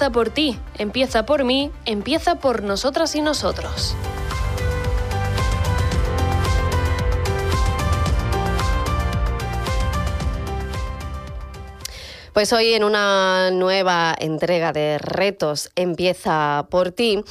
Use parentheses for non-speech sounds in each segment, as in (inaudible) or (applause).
empieza por ti, empieza por mí, empieza por nosotras y nosotros. Pues hoy en una nueva entrega de retos Empieza por ti,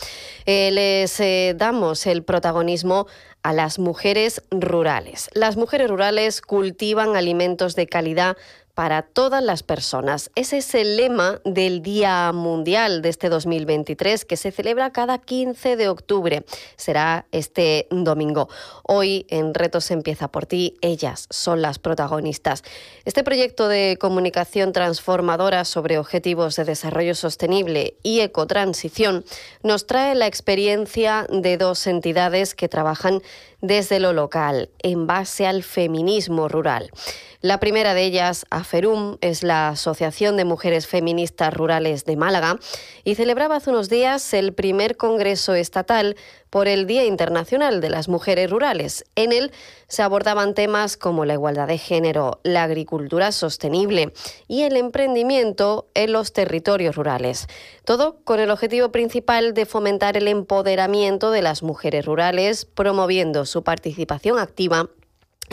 eh, les eh, damos el protagonismo a las mujeres rurales. Las mujeres rurales cultivan alimentos de calidad para todas las personas. Ese es el lema del Día Mundial de este 2023 que se celebra cada 15 de octubre. Será este domingo. Hoy en Retos empieza por ti. Ellas son las protagonistas. Este proyecto de comunicación transformadora sobre objetivos de desarrollo sostenible y ecotransición nos trae la experiencia de dos entidades que trabajan desde lo local, en base al feminismo rural. La primera de ellas, AFERUM, es la Asociación de Mujeres Feministas Rurales de Málaga y celebraba hace unos días el primer Congreso Estatal por el Día Internacional de las Mujeres Rurales. En él se abordaban temas como la igualdad de género, la agricultura sostenible y el emprendimiento en los territorios rurales. Todo con el objetivo principal de fomentar el empoderamiento de las mujeres rurales, promoviendo su participación activa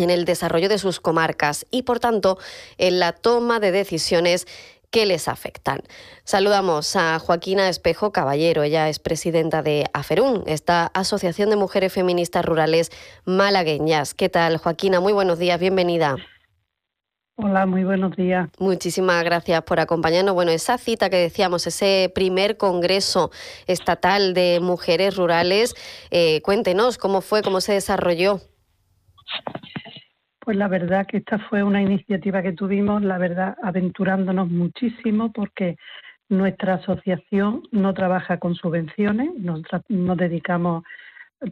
en el desarrollo de sus comarcas y, por tanto, en la toma de decisiones que les afectan. Saludamos a Joaquina Espejo Caballero, ella es presidenta de AFERUN, esta Asociación de Mujeres Feministas Rurales Malagueñas. ¿Qué tal, Joaquina? Muy buenos días, bienvenida. Hola, muy buenos días. Muchísimas gracias por acompañarnos. Bueno, esa cita que decíamos, ese primer Congreso Estatal de Mujeres Rurales, eh, cuéntenos cómo fue, cómo se desarrolló. Pues la verdad que esta fue una iniciativa que tuvimos, la verdad, aventurándonos muchísimo porque nuestra asociación no trabaja con subvenciones, nos, nos dedicamos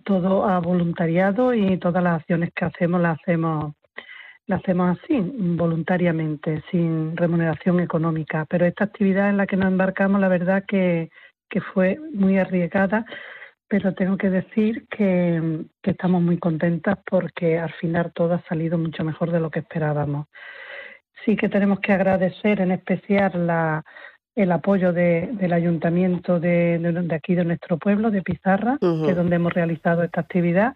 todo a voluntariado y todas las acciones que hacemos las hacemos las hacemos así, voluntariamente, sin remuneración económica. Pero esta actividad en la que nos embarcamos, la verdad que, que fue muy arriesgada pero tengo que decir que, estamos muy contentas porque al final todo ha salido mucho mejor de lo que esperábamos. Sí que tenemos que agradecer en especial la, el apoyo del ayuntamiento de, aquí de nuestro pueblo, de Pizarra, que es donde hemos realizado esta actividad,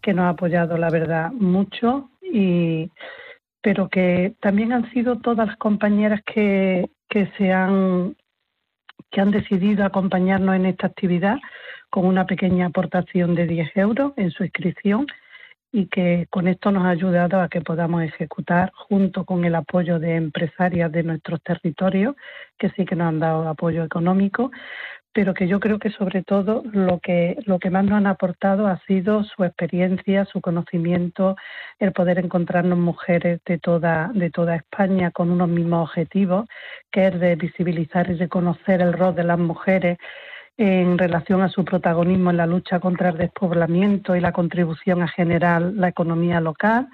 que nos ha apoyado, la verdad, mucho, y, pero que también han sido todas las compañeras que, que se han que han decidido acompañarnos en esta actividad con una pequeña aportación de 10 euros en su inscripción y que con esto nos ha ayudado a que podamos ejecutar junto con el apoyo de empresarias de nuestros territorios, que sí que nos han dado apoyo económico, pero que yo creo que sobre todo lo que, lo que más nos han aportado ha sido su experiencia, su conocimiento, el poder encontrarnos mujeres de toda, de toda España con unos mismos objetivos, que es de visibilizar y reconocer el rol de las mujeres en relación a su protagonismo en la lucha contra el despoblamiento y la contribución a generar la economía local.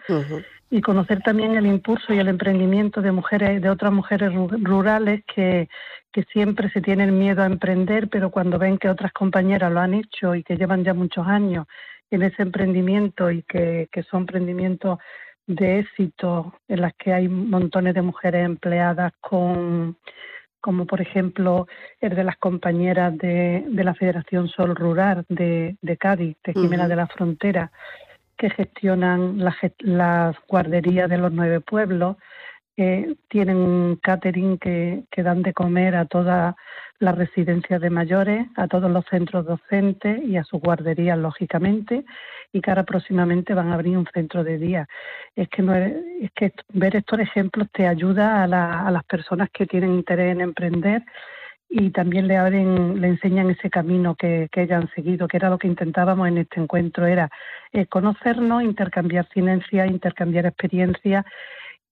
Y conocer también el impulso y el emprendimiento de mujeres de otras mujeres rurales que, que siempre se tienen miedo a emprender pero cuando ven que otras compañeras lo han hecho y que llevan ya muchos años en ese emprendimiento y que, que son emprendimientos de éxito en las que hay montones de mujeres empleadas con como por ejemplo el de las compañeras de, de la Federación Sol Rural de, de Cádiz, de Jimena de la Frontera, que gestionan las guarderías de los nueve pueblos, eh, tienen un catering que, que dan de comer a todas las residencias de mayores, a todos los centros docentes y a sus guarderías, lógicamente, y que ahora próximamente van a abrir un centro de día. Es que, no es, que ver estos ejemplos te ayuda a, a las personas que tienen interés en emprender y también le abren, le enseñan ese camino que, que ellas han seguido, que era lo que intentábamos en este encuentro, era eh, conocernos, intercambiar ciencia, intercambiar experiencias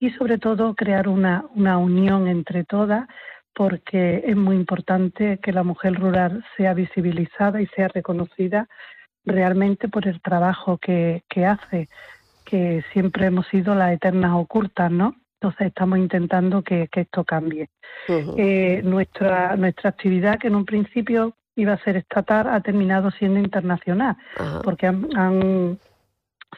y sobre todo crear una, una unión entre todas porque es muy importante que la mujer rural sea visibilizada y sea reconocida realmente por el trabajo que, que hace, que siempre hemos sido las eternas ocultas, ¿no? Entonces estamos intentando que, esto cambie. eh, nuestra, nuestra actividad, que en un principio iba a ser estatal, ha terminado siendo internacional, porque han,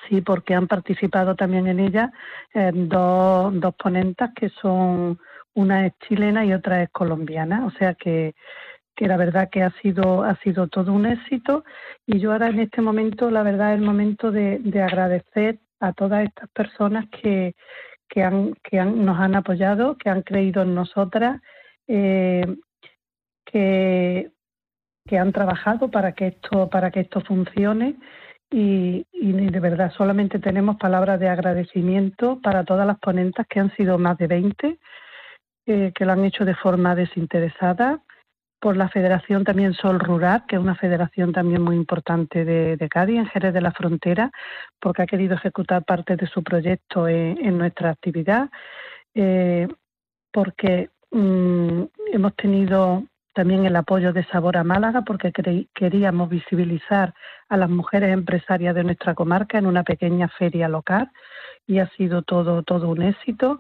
sí, porque han participado también en ella eh, dos, dos ponentas que son una es chilena y otra es colombiana, o sea que, que la verdad que ha sido, ha sido todo un éxito. Y yo ahora en este momento, la verdad es el momento de, de agradecer a todas estas personas que, que, han, que han, nos han apoyado, que han creído en nosotras, eh, que, que han trabajado para que esto, para que esto funcione y, y, de verdad solamente tenemos palabras de agradecimiento para todas las ponentas que han sido más de 20 eh, que lo han hecho de forma desinteresada, por la Federación también Sol Rural, que es una federación también muy importante de, Cádiz, en Jerez de la Frontera, porque ha querido ejecutar parte de su proyecto en, nuestra actividad, eh, porque mm, hemos tenido también el apoyo de Sabor a Málaga, porque queríamos visibilizar a las mujeres empresarias de nuestra comarca en una pequeña feria local y ha sido todo, todo un éxito.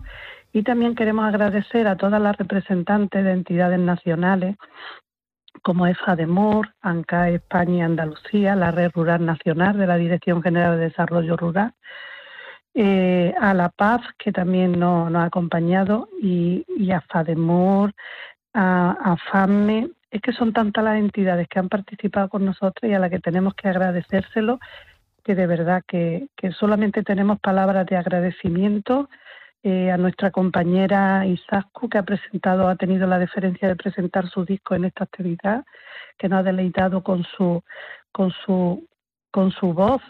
Y también queremos agradecer a todas las representantes de entidades nacionales como EFA de Mur, ANCA España y Andalucía, la Red Rural Nacional de la Dirección General de Desarrollo Rural, eh, a La Paz, que también nos, ha acompañado, y, a FADEMUR, a, FAME. Es que son tantas las entidades que han participado con nosotros y a las que tenemos que agradecérselo, que de verdad que, que solamente tenemos palabras de agradecimiento eh, a nuestra compañera Isascu, que ha presentado, ha tenido la deferencia de presentar su disco en esta actividad, que nos ha deleitado con su, con su, con su voz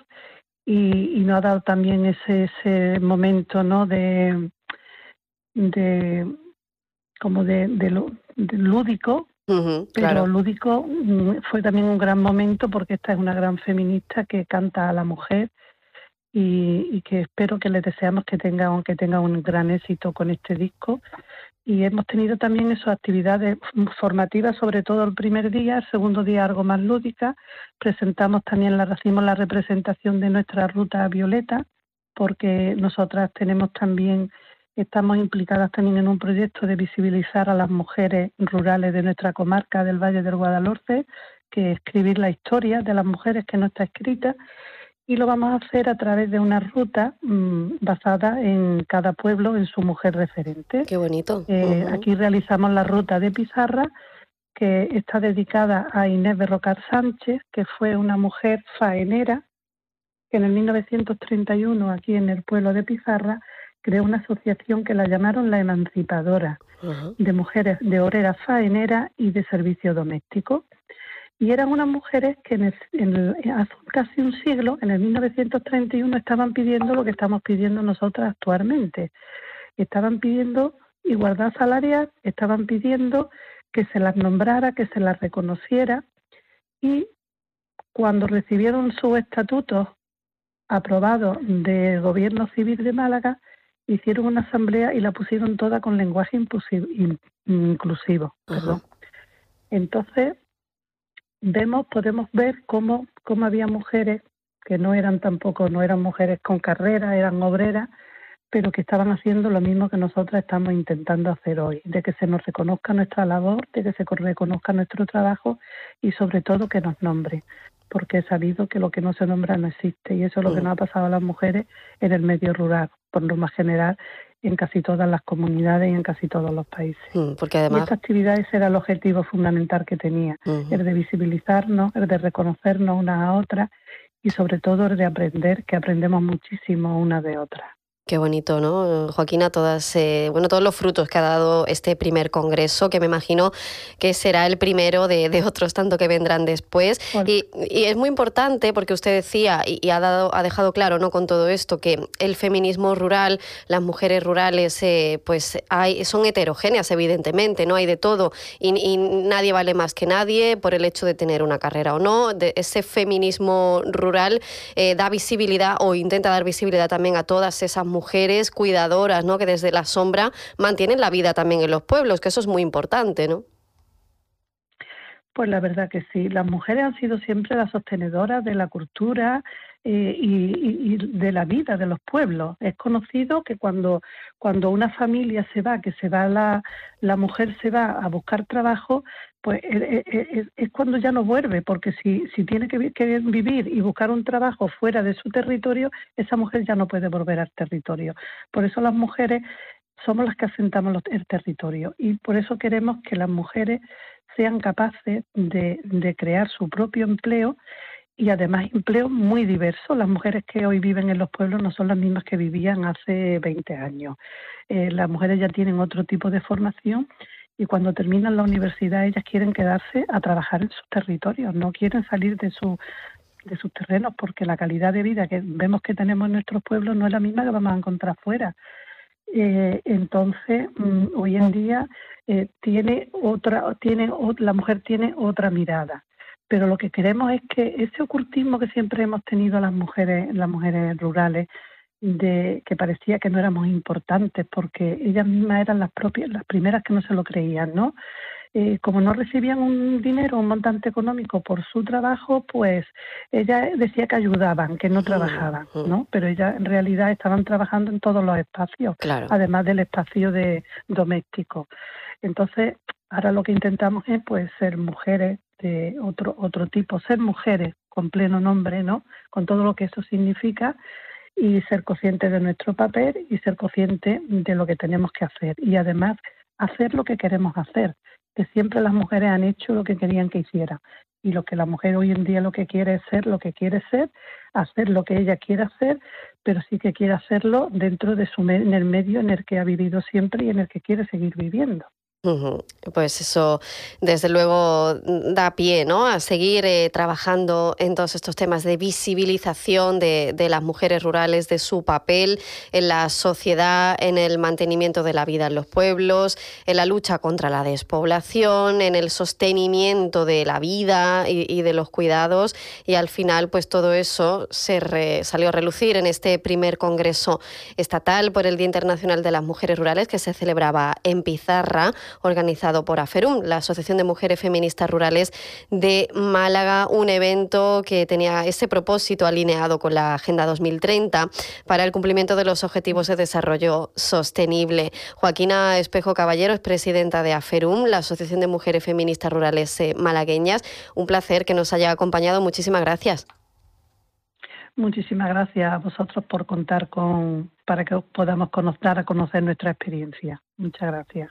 y, y nos ha dado también ese, ese momento ¿no? de, de como de, de, lúdico, pero lúdico mm, fue también un gran momento porque esta es una gran feminista que canta a la mujer y, que espero que les deseamos que tengan, que tengan un gran éxito con este disco. Y hemos tenido también esas actividades formativas, sobre todo el primer día, el segundo día algo más lúdica. Presentamos también, la, hicimos la representación de nuestra ruta violeta, porque nosotras tenemos también, estamos implicadas también en un proyecto de visibilizar a las mujeres rurales de nuestra comarca del Valle del Guadalhorce, que escribir la historia de las mujeres que no está escrita y lo vamos a hacer a través de una ruta mm, basada en cada pueblo, en su mujer referente. Qué bonito. Eh, aquí realizamos la ruta de Pizarra, que está dedicada a Inés Berrocar Sánchez, que fue una mujer faenera, que en el 1931, aquí en el pueblo de Pizarra, creó una asociación que la llamaron la Emancipadora, de mujeres de obrera faenera y de servicio doméstico. Y eran unas mujeres que en hace casi un siglo, en el 1931, estaban pidiendo lo que estamos pidiendo nosotras actualmente. Estaban pidiendo igualdad salarial, estaban pidiendo que se las nombrara, que se las reconociera. Y cuando recibieron sus estatutos aprobados del gobierno civil de Málaga, hicieron una asamblea y la pusieron toda con lenguaje inclusivo. Entonces, vemos, podemos ver cómo, cómo había mujeres que no eran tampoco, no eran mujeres con carrera, eran obreras, pero que estaban haciendo lo mismo que nosotros estamos intentando hacer hoy, de que se nos reconozca nuestra labor, de que se reconozca nuestro trabajo y sobre todo que nos nombre, porque he sabido que lo que no se nombra no existe y eso es lo que nos ha pasado a las mujeres en el medio rural, por lo más general en casi todas las comunidades y en casi todos los países. Porque además... Y esta actividad ese era el objetivo fundamental que tenía, el de visibilizarnos, el de reconocernos una a otra y sobre todo el de aprender, que aprendemos muchísimo una de otra. Qué bonito, ¿no? Joaquina, todas, eh, bueno, todos los frutos que ha dado este primer congreso, que me imagino que será el primero de, otros tanto que vendrán después. Y, es muy importante porque usted decía y, ha dado, ha dejado claro, ¿no? Con todo esto que el feminismo rural, las mujeres rurales, eh, pues hay, son heterogéneas, evidentemente, no hay de todo y, nadie vale más que nadie por el hecho de tener una carrera o no. De, ese feminismo rural eh, da visibilidad o intenta dar visibilidad también a todas esas mujeres cuidadoras, ¿no? Que desde la sombra mantienen la vida también en los pueblos, que eso es muy importante, ¿no? Pues la verdad que sí. Las mujeres han sido siempre las sostenedoras de la cultura eh, y, de la vida de los pueblos. Es conocido que cuando, cuando una familia se va, que se va la, la mujer se va a buscar trabajo, pues es, cuando ya no vuelve, porque si, si tiene que, vivir y buscar un trabajo fuera de su territorio, esa mujer ya no puede volver al territorio. Por eso las mujeres somos las que asentamos el territorio y por eso queremos que las mujeres sean capaces de, de crear su propio empleo y además empleo muy diverso. Las mujeres que hoy viven en los pueblos no son las mismas que vivían hace 20 años. Eh, las mujeres ya tienen otro tipo de formación y cuando terminan la universidad ellas quieren quedarse a trabajar en sus territorios, no quieren salir de su de sus terrenos porque la calidad de vida que vemos que tenemos en nuestros pueblos no es la misma que vamos a encontrar fuera. Eh, entonces, mm, hoy en día eh, tiene otra, tiene la mujer tiene otra mirada. Pero lo que queremos es que ese ocultismo que siempre hemos tenido las mujeres, las mujeres rurales, de que parecía que no éramos importantes porque ellas mismas eran las propias, las primeras que no se lo creían, ¿no? Eh, como no recibían un dinero, un montante económico por su trabajo, pues ella decía que ayudaban, que no mm, trabajaban, mm. ¿no? Pero ellas en realidad estaban trabajando en todos los espacios, además del espacio de doméstico. Entonces, ahora lo que intentamos es pues ser mujeres de otro otro tipo, ser mujeres con pleno nombre, ¿no? Con todo lo que eso significa y ser consciente de nuestro papel y ser consciente de lo que tenemos que hacer y además hacer lo que queremos hacer, que siempre las mujeres han hecho lo que querían que hiciera y lo que la mujer hoy en día lo que quiere es ser lo que quiere ser, hacer lo que ella quiere hacer, pero sí que quiere hacerlo dentro de su en el medio en el que ha vivido siempre y en el que quiere seguir viviendo. Pues eso, desde luego, da pie ¿no? a seguir eh, trabajando en todos estos temas de visibilización de, las mujeres rurales, de su papel en la sociedad, en el mantenimiento de la vida en los pueblos, en la lucha contra la despoblación, en el sostenimiento de la vida y, de los cuidados. Y al final, pues todo eso se salió a relucir en este primer Congreso Estatal por el Día Internacional de las Mujeres Rurales que se celebraba en Pizarra organizado por AFERUM, la Asociación de Mujeres Feministas Rurales de Málaga, un evento que tenía ese propósito alineado con la Agenda 2030 para el cumplimiento de los Objetivos de Desarrollo Sostenible. Joaquina Espejo Caballero es presidenta de AFERUM, la Asociación de Mujeres Feministas Rurales Malagueñas. Un placer que nos haya acompañado. Muchísimas gracias. Muchísimas gracias a vosotros por contar con para que podamos conocer a conocer nuestra experiencia. Muchas gracias.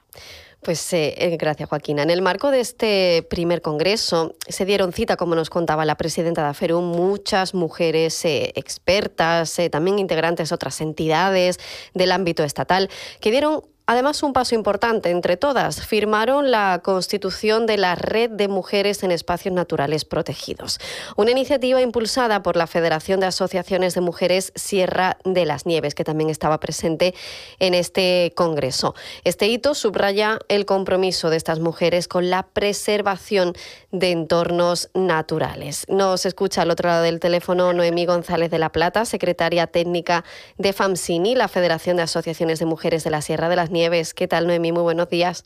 Pues eh, eh, gracias, Joaquina. En el marco de este primer congreso se dieron cita, como nos contaba la presidenta de AFERUM, muchas mujeres eh, expertas, también integrantes de otras entidades del ámbito estatal, que dieron Además, un paso importante entre todas, firmaron la constitución de la Red de Mujeres en Espacios Naturales Protegidos, una iniciativa impulsada por la Federación de Asociaciones de Mujeres Sierra de las Nieves, que también estaba presente en este Congreso. Este hito subraya el compromiso de estas mujeres con la preservación de entornos naturales. Nos escucha al otro lado del teléfono Noemí González de la Plata, secretaria técnica de FAMSINI, la Federación de Asociaciones de Mujeres de la Sierra de las Nieves. ¿Qué tal, Noemí? Muy buenos días.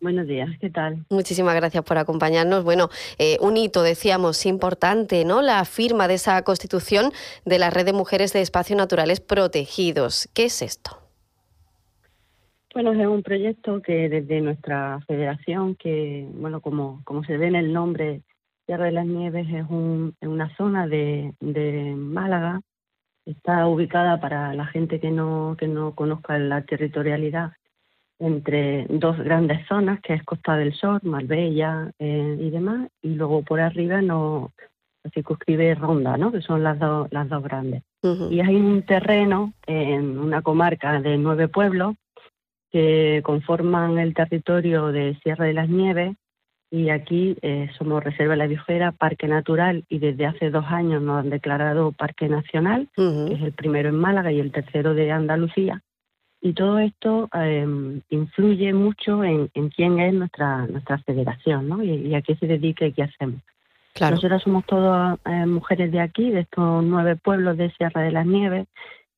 Buenos días, ¿qué tal? Muchísimas gracias por acompañarnos. Bueno, eh, un hito, decíamos, importante, ¿no? La firma de esa constitución de la Red de Mujeres de Espacios Naturales Protegidos. ¿Qué es esto? Bueno, es un proyecto que desde nuestra federación, que, bueno, como, como se ve en el nombre, Tierra de las Nieves es un, una zona de, de Málaga, está ubicada para la gente que no, que no conozca la territorialidad entre dos grandes zonas, que es Costa del Sol, Marbella eh, y demás, y luego por arriba no circunscribe Ronda, ¿no? que son las, dos las dos grandes. Y hay un terreno en una comarca de nueve pueblos que conforman el territorio de Sierra de las Nieves y aquí eh, somos Reserva de la Biosfera, Parque Natural y desde hace dos años nos han declarado Parque Nacional, que es el primero en Málaga y el tercero de Andalucía. Y todo esto em, influye mucho en, quién es nuestra nuestra federación, ¿no? Y, a qué se dedica y qué hacemos. Claro. Nosotras somos todas eh, mujeres de aquí, de estos nueve pueblos de Sierra de las Nieves,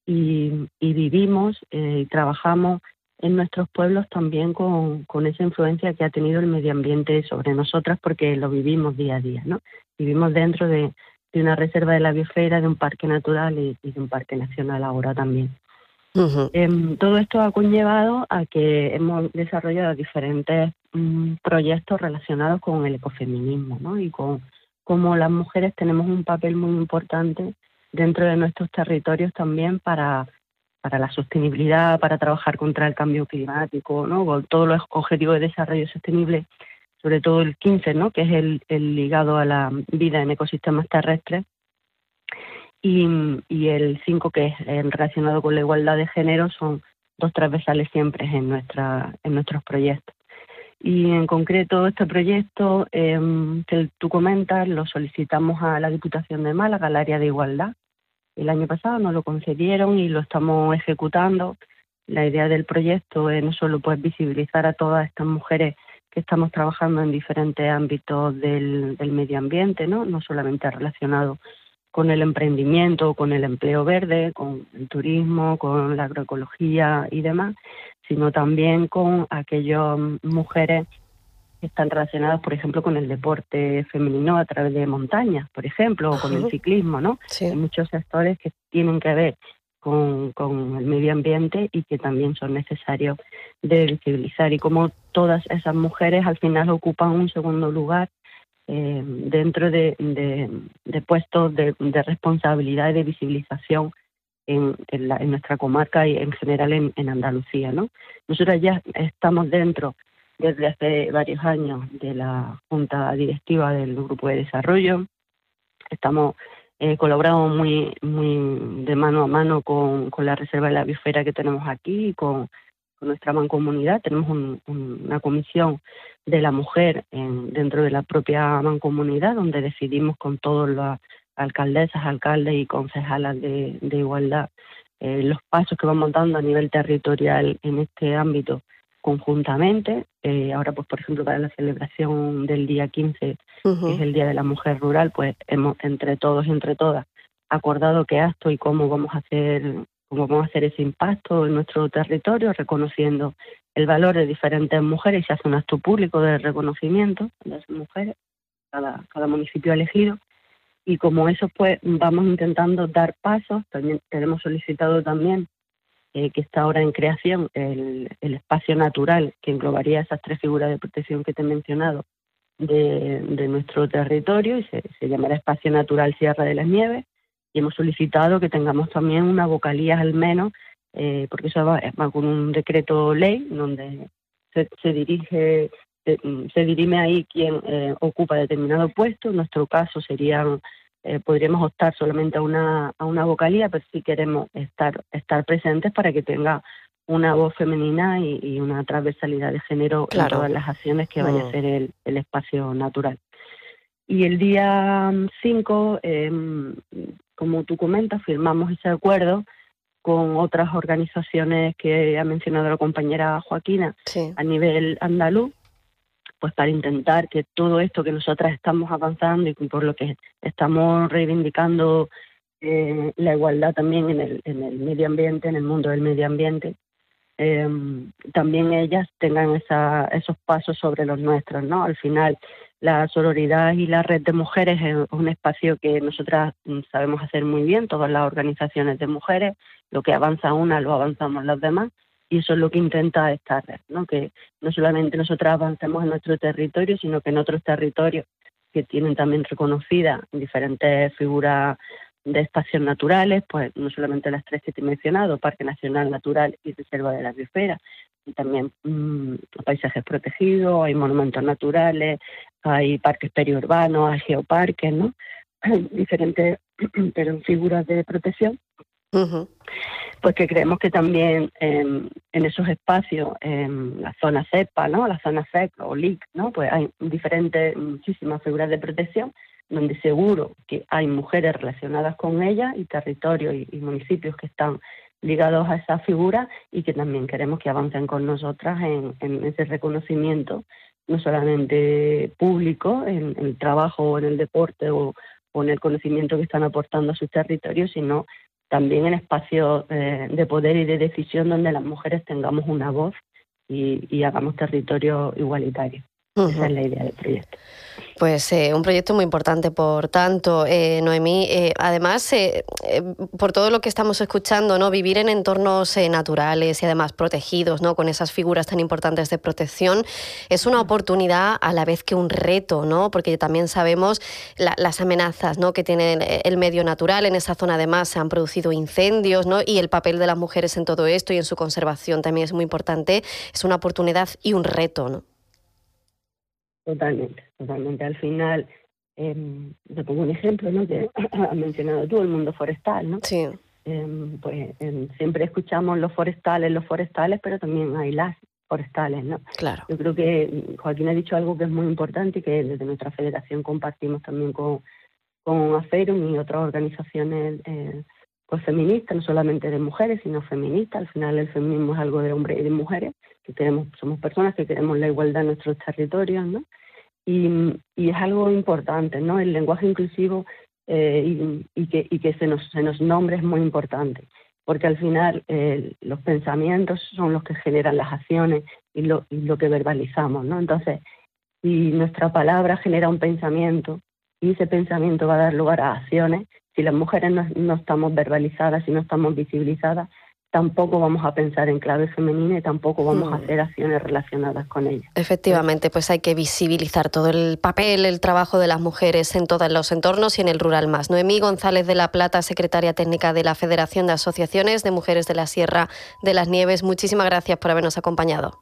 y, vivimos eh, y trabajamos en nuestros pueblos también con, con, esa influencia que ha tenido el medio ambiente sobre nosotras, porque lo vivimos día a día, ¿no? Vivimos dentro de, de una reserva de la biosfera, de un parque natural y de un parque nacional ahora también. Em, todo esto ha conllevado a que hemos desarrollado diferentes mm, proyectos relacionados con el ecofeminismo ¿no? y con cómo las mujeres tenemos un papel muy importante dentro de nuestros territorios también para, para la sostenibilidad, para trabajar contra el cambio climático, ¿no? con todos los objetivos de desarrollo sostenible, sobre todo el 15, ¿no? que es el, ligado a la vida en ecosistemas terrestres y, el 5, que es eh, relacionado con la igualdad de género, son dos transversales siempre en, nuestra, en nuestros proyectos. Y en concreto este proyecto em, que tú comentas lo solicitamos a la Diputación de Málaga, al área de igualdad. El año pasado nos lo concedieron y lo estamos ejecutando. La idea del proyecto es no solo pues visibilizar a todas estas mujeres que estamos trabajando en diferentes ámbitos del, medio ambiente, ¿no? no solamente relacionado con el emprendimiento, con el empleo verde, con el turismo, con la agroecología y demás, sino también con aquellas mujeres que están relacionadas, por ejemplo, con el deporte femenino a través de montañas, por ejemplo, o con el ciclismo, ¿no? Hay muchos sectores que tienen que ver con, con, el medio ambiente y que también son necesarios de visibilizar. Y como todas esas mujeres al final ocupan un segundo lugar eh, dentro de, puestos de, responsabilidad y de visibilización en, nuestra comarca y en general en, Andalucía. ¿no? Nosotros ya estamos dentro desde hace varios años de la Junta Directiva del Grupo de Desarrollo. Estamos eh, colaborando muy, muy de mano a mano con, la Reserva de la Biosfera que tenemos aquí y con, nuestra mancomunidad. Tenemos una comisión de la mujer en, dentro de la propia mancomunidad, donde decidimos con todas las alcaldesas, alcaldes y concejalas de, igualdad eh, los pasos que vamos dando a nivel territorial en este ámbito conjuntamente. Eh, ahora, pues, por ejemplo, para la celebración del día 15, que es el Día de la Mujer Rural, pues hemos entre todos y entre todas acordado qué acto y cómo vamos a hacer cómo vamos a hacer ese impacto en nuestro territorio, reconociendo el valor de diferentes mujeres y se hace un acto público de reconocimiento de esas mujeres, cada, cada municipio elegido. Y como eso, pues vamos intentando dar pasos. También tenemos solicitado también eh, que está ahora en creación el, espacio natural que englobaría esas tres figuras de protección que te he mencionado de, nuestro territorio y se, se llamará Espacio Natural Sierra de las Nieves y hemos solicitado que tengamos también una vocalía al menos, eh, porque eso va, con un decreto ley donde se, dirige, se, dirime ahí quien eh, ocupa determinado puesto. En nuestro caso serían, eh, podríamos optar solamente a una, a una vocalía, pero sí queremos estar, estar presentes para que tenga una voz femenina y, una transversalidad de género en todas las acciones que vaya a mm. ser el, el espacio natural. Y el día 5, eh, como tú comentas, firmamos ese acuerdo con otras organizaciones que ha mencionado la compañera Joaquina a nivel andaluz, pues para intentar que todo esto que nosotras estamos avanzando y por lo que estamos reivindicando eh, la igualdad también en el, en el medio ambiente, en el mundo del medio ambiente, em, también ellas tengan esa, esos pasos sobre los nuestros, ¿no? Al final, la sororidad y la red de mujeres es un espacio que nosotras mm, sabemos hacer muy bien, todas las organizaciones de mujeres, lo que avanza una lo avanzamos las demás, y eso es lo que intenta esta red, ¿no? que no solamente nosotras avancemos en nuestro territorio, sino que en otros territorios que tienen también reconocidas diferentes figuras de espacios naturales, pues no solamente las tres que te he mencionado, Parque Nacional Natural y Reserva de la Biosfera, también mm, paisajes protegidos, hay monumentos naturales, hay parques periurbanos, hay geoparques, ¿no? (clears throat) Diferentes (clears throat) pero figuras de protección pues que creemos que también en esos espacios, en la zona CEPA, ¿no? la zona CEP o LIC, ¿no? pues hay diferentes, muchísimas figuras de protección donde seguro que hay mujeres relacionadas con ellas y territorios y, municipios que están ligados a esa figura y que también queremos que avancen con nosotras en, ese reconocimiento, no solamente público, en, el trabajo o en el deporte o, o en el conocimiento que están aportando a sus territorios, sino también en espacios eh, de poder y de decisión donde las mujeres tengamos una voz y, y hagamos territorio igualitario. Esa es la idea del proyecto. Pues eh, un proyecto muy importante, por tanto, eh, Noemí. Eh, además, por todo lo que estamos escuchando, ¿no? vivir en entornos naturales y además protegidos, ¿no? con esas figuras tan importantes de protección, es una oportunidad a la vez que un reto, ¿no? porque también sabemos las amenazas ¿no? que tiene el medio natural. En esa zona, además, se han producido incendios ¿no? y el papel de las mujeres en todo esto y en su conservación también es muy importante. Es una oportunidad y un reto. ¿no? Totalmente, totalmente. Al final, eh, te pongo un ejemplo, ¿no? Que (clears throat) has mencionado tú, el mundo forestal, ¿no? Sí. Em, pues em, siempre escuchamos los forestales, los forestales, pero también hay las forestales, ¿no? Claro. Yo creo que Joaquín ha dicho algo que es muy importante y que desde nuestra federación compartimos también con, con AFERUM y otras organizaciones eh, pues feministas, no solamente de mujeres, sino feministas. Al final el feminismo es algo de hombres y de mujeres que queremos, somos personas que queremos la igualdad en nuestros territorios, ¿no? Y, y es algo importante, ¿no? El lenguaje inclusivo eh, y, y, que, y que se nos, se nos nombre es muy importante, porque al final eh, los pensamientos son los que generan las acciones y lo, y lo que verbalizamos, ¿no? Entonces, si nuestra palabra genera un pensamiento y ese pensamiento va a dar lugar a acciones, si las mujeres no, no estamos verbalizadas, si no estamos visibilizadas, tampoco vamos a pensar en clave femenina y tampoco vamos a mm. hacer acciones relacionadas con ella. Efectivamente, pues hay que visibilizar todo el papel, el trabajo de las mujeres en todos los entornos y en el rural más. Noemí González de la Plata, secretaria técnica de la Federación de Asociaciones de Mujeres de la Sierra de las Nieves, muchísimas gracias por habernos acompañado.